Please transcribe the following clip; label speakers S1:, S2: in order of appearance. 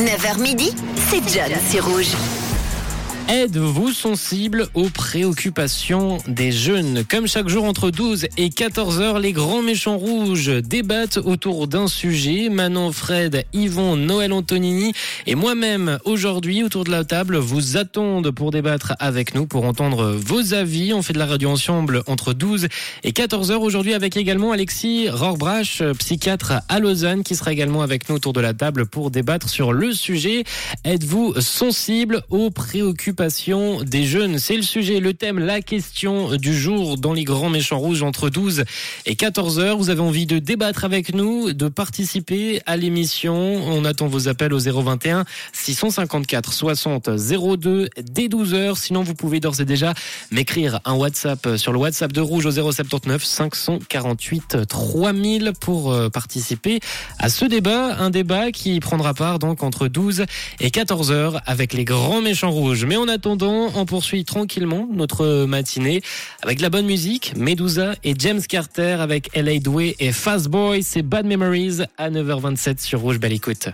S1: 9h midi, c'est John sur Rouge.
S2: Êtes-vous sensible aux préoccupations des jeunes? Comme chaque jour entre 12 et 14 heures, les grands méchants rouges débattent autour d'un sujet. Manon, Fred, Yvon, Noël Antonini et moi-même aujourd'hui autour de la table vous attendent pour débattre avec nous, pour entendre vos avis. On fait de la radio ensemble entre 12 et 14 heures aujourd'hui avec également Alexis Rorbrach, psychiatre à Lausanne, qui sera également avec nous autour de la table pour débattre sur le sujet. Êtes-vous sensible aux préoccupations des jeunes. C'est le sujet, le thème, la question du jour dans les grands méchants rouges entre 12 et 14 heures. Vous avez envie de débattre avec nous, de participer à l'émission. On attend vos appels au 021 654 60 02 dès 12 heures. Sinon, vous pouvez d'ores et déjà m'écrire un WhatsApp sur le WhatsApp de Rouge au 079 548 3000 pour euh, participer à ce débat. Un débat qui prendra part donc entre 12 et 14 heures avec les grands méchants rouges. Mais on attendant, on poursuit tranquillement notre matinée avec la bonne musique, Medusa et James Carter avec LA Doué et Fast Boy, c'est Bad Memories à 9h27 sur Rouge Belle Écoute.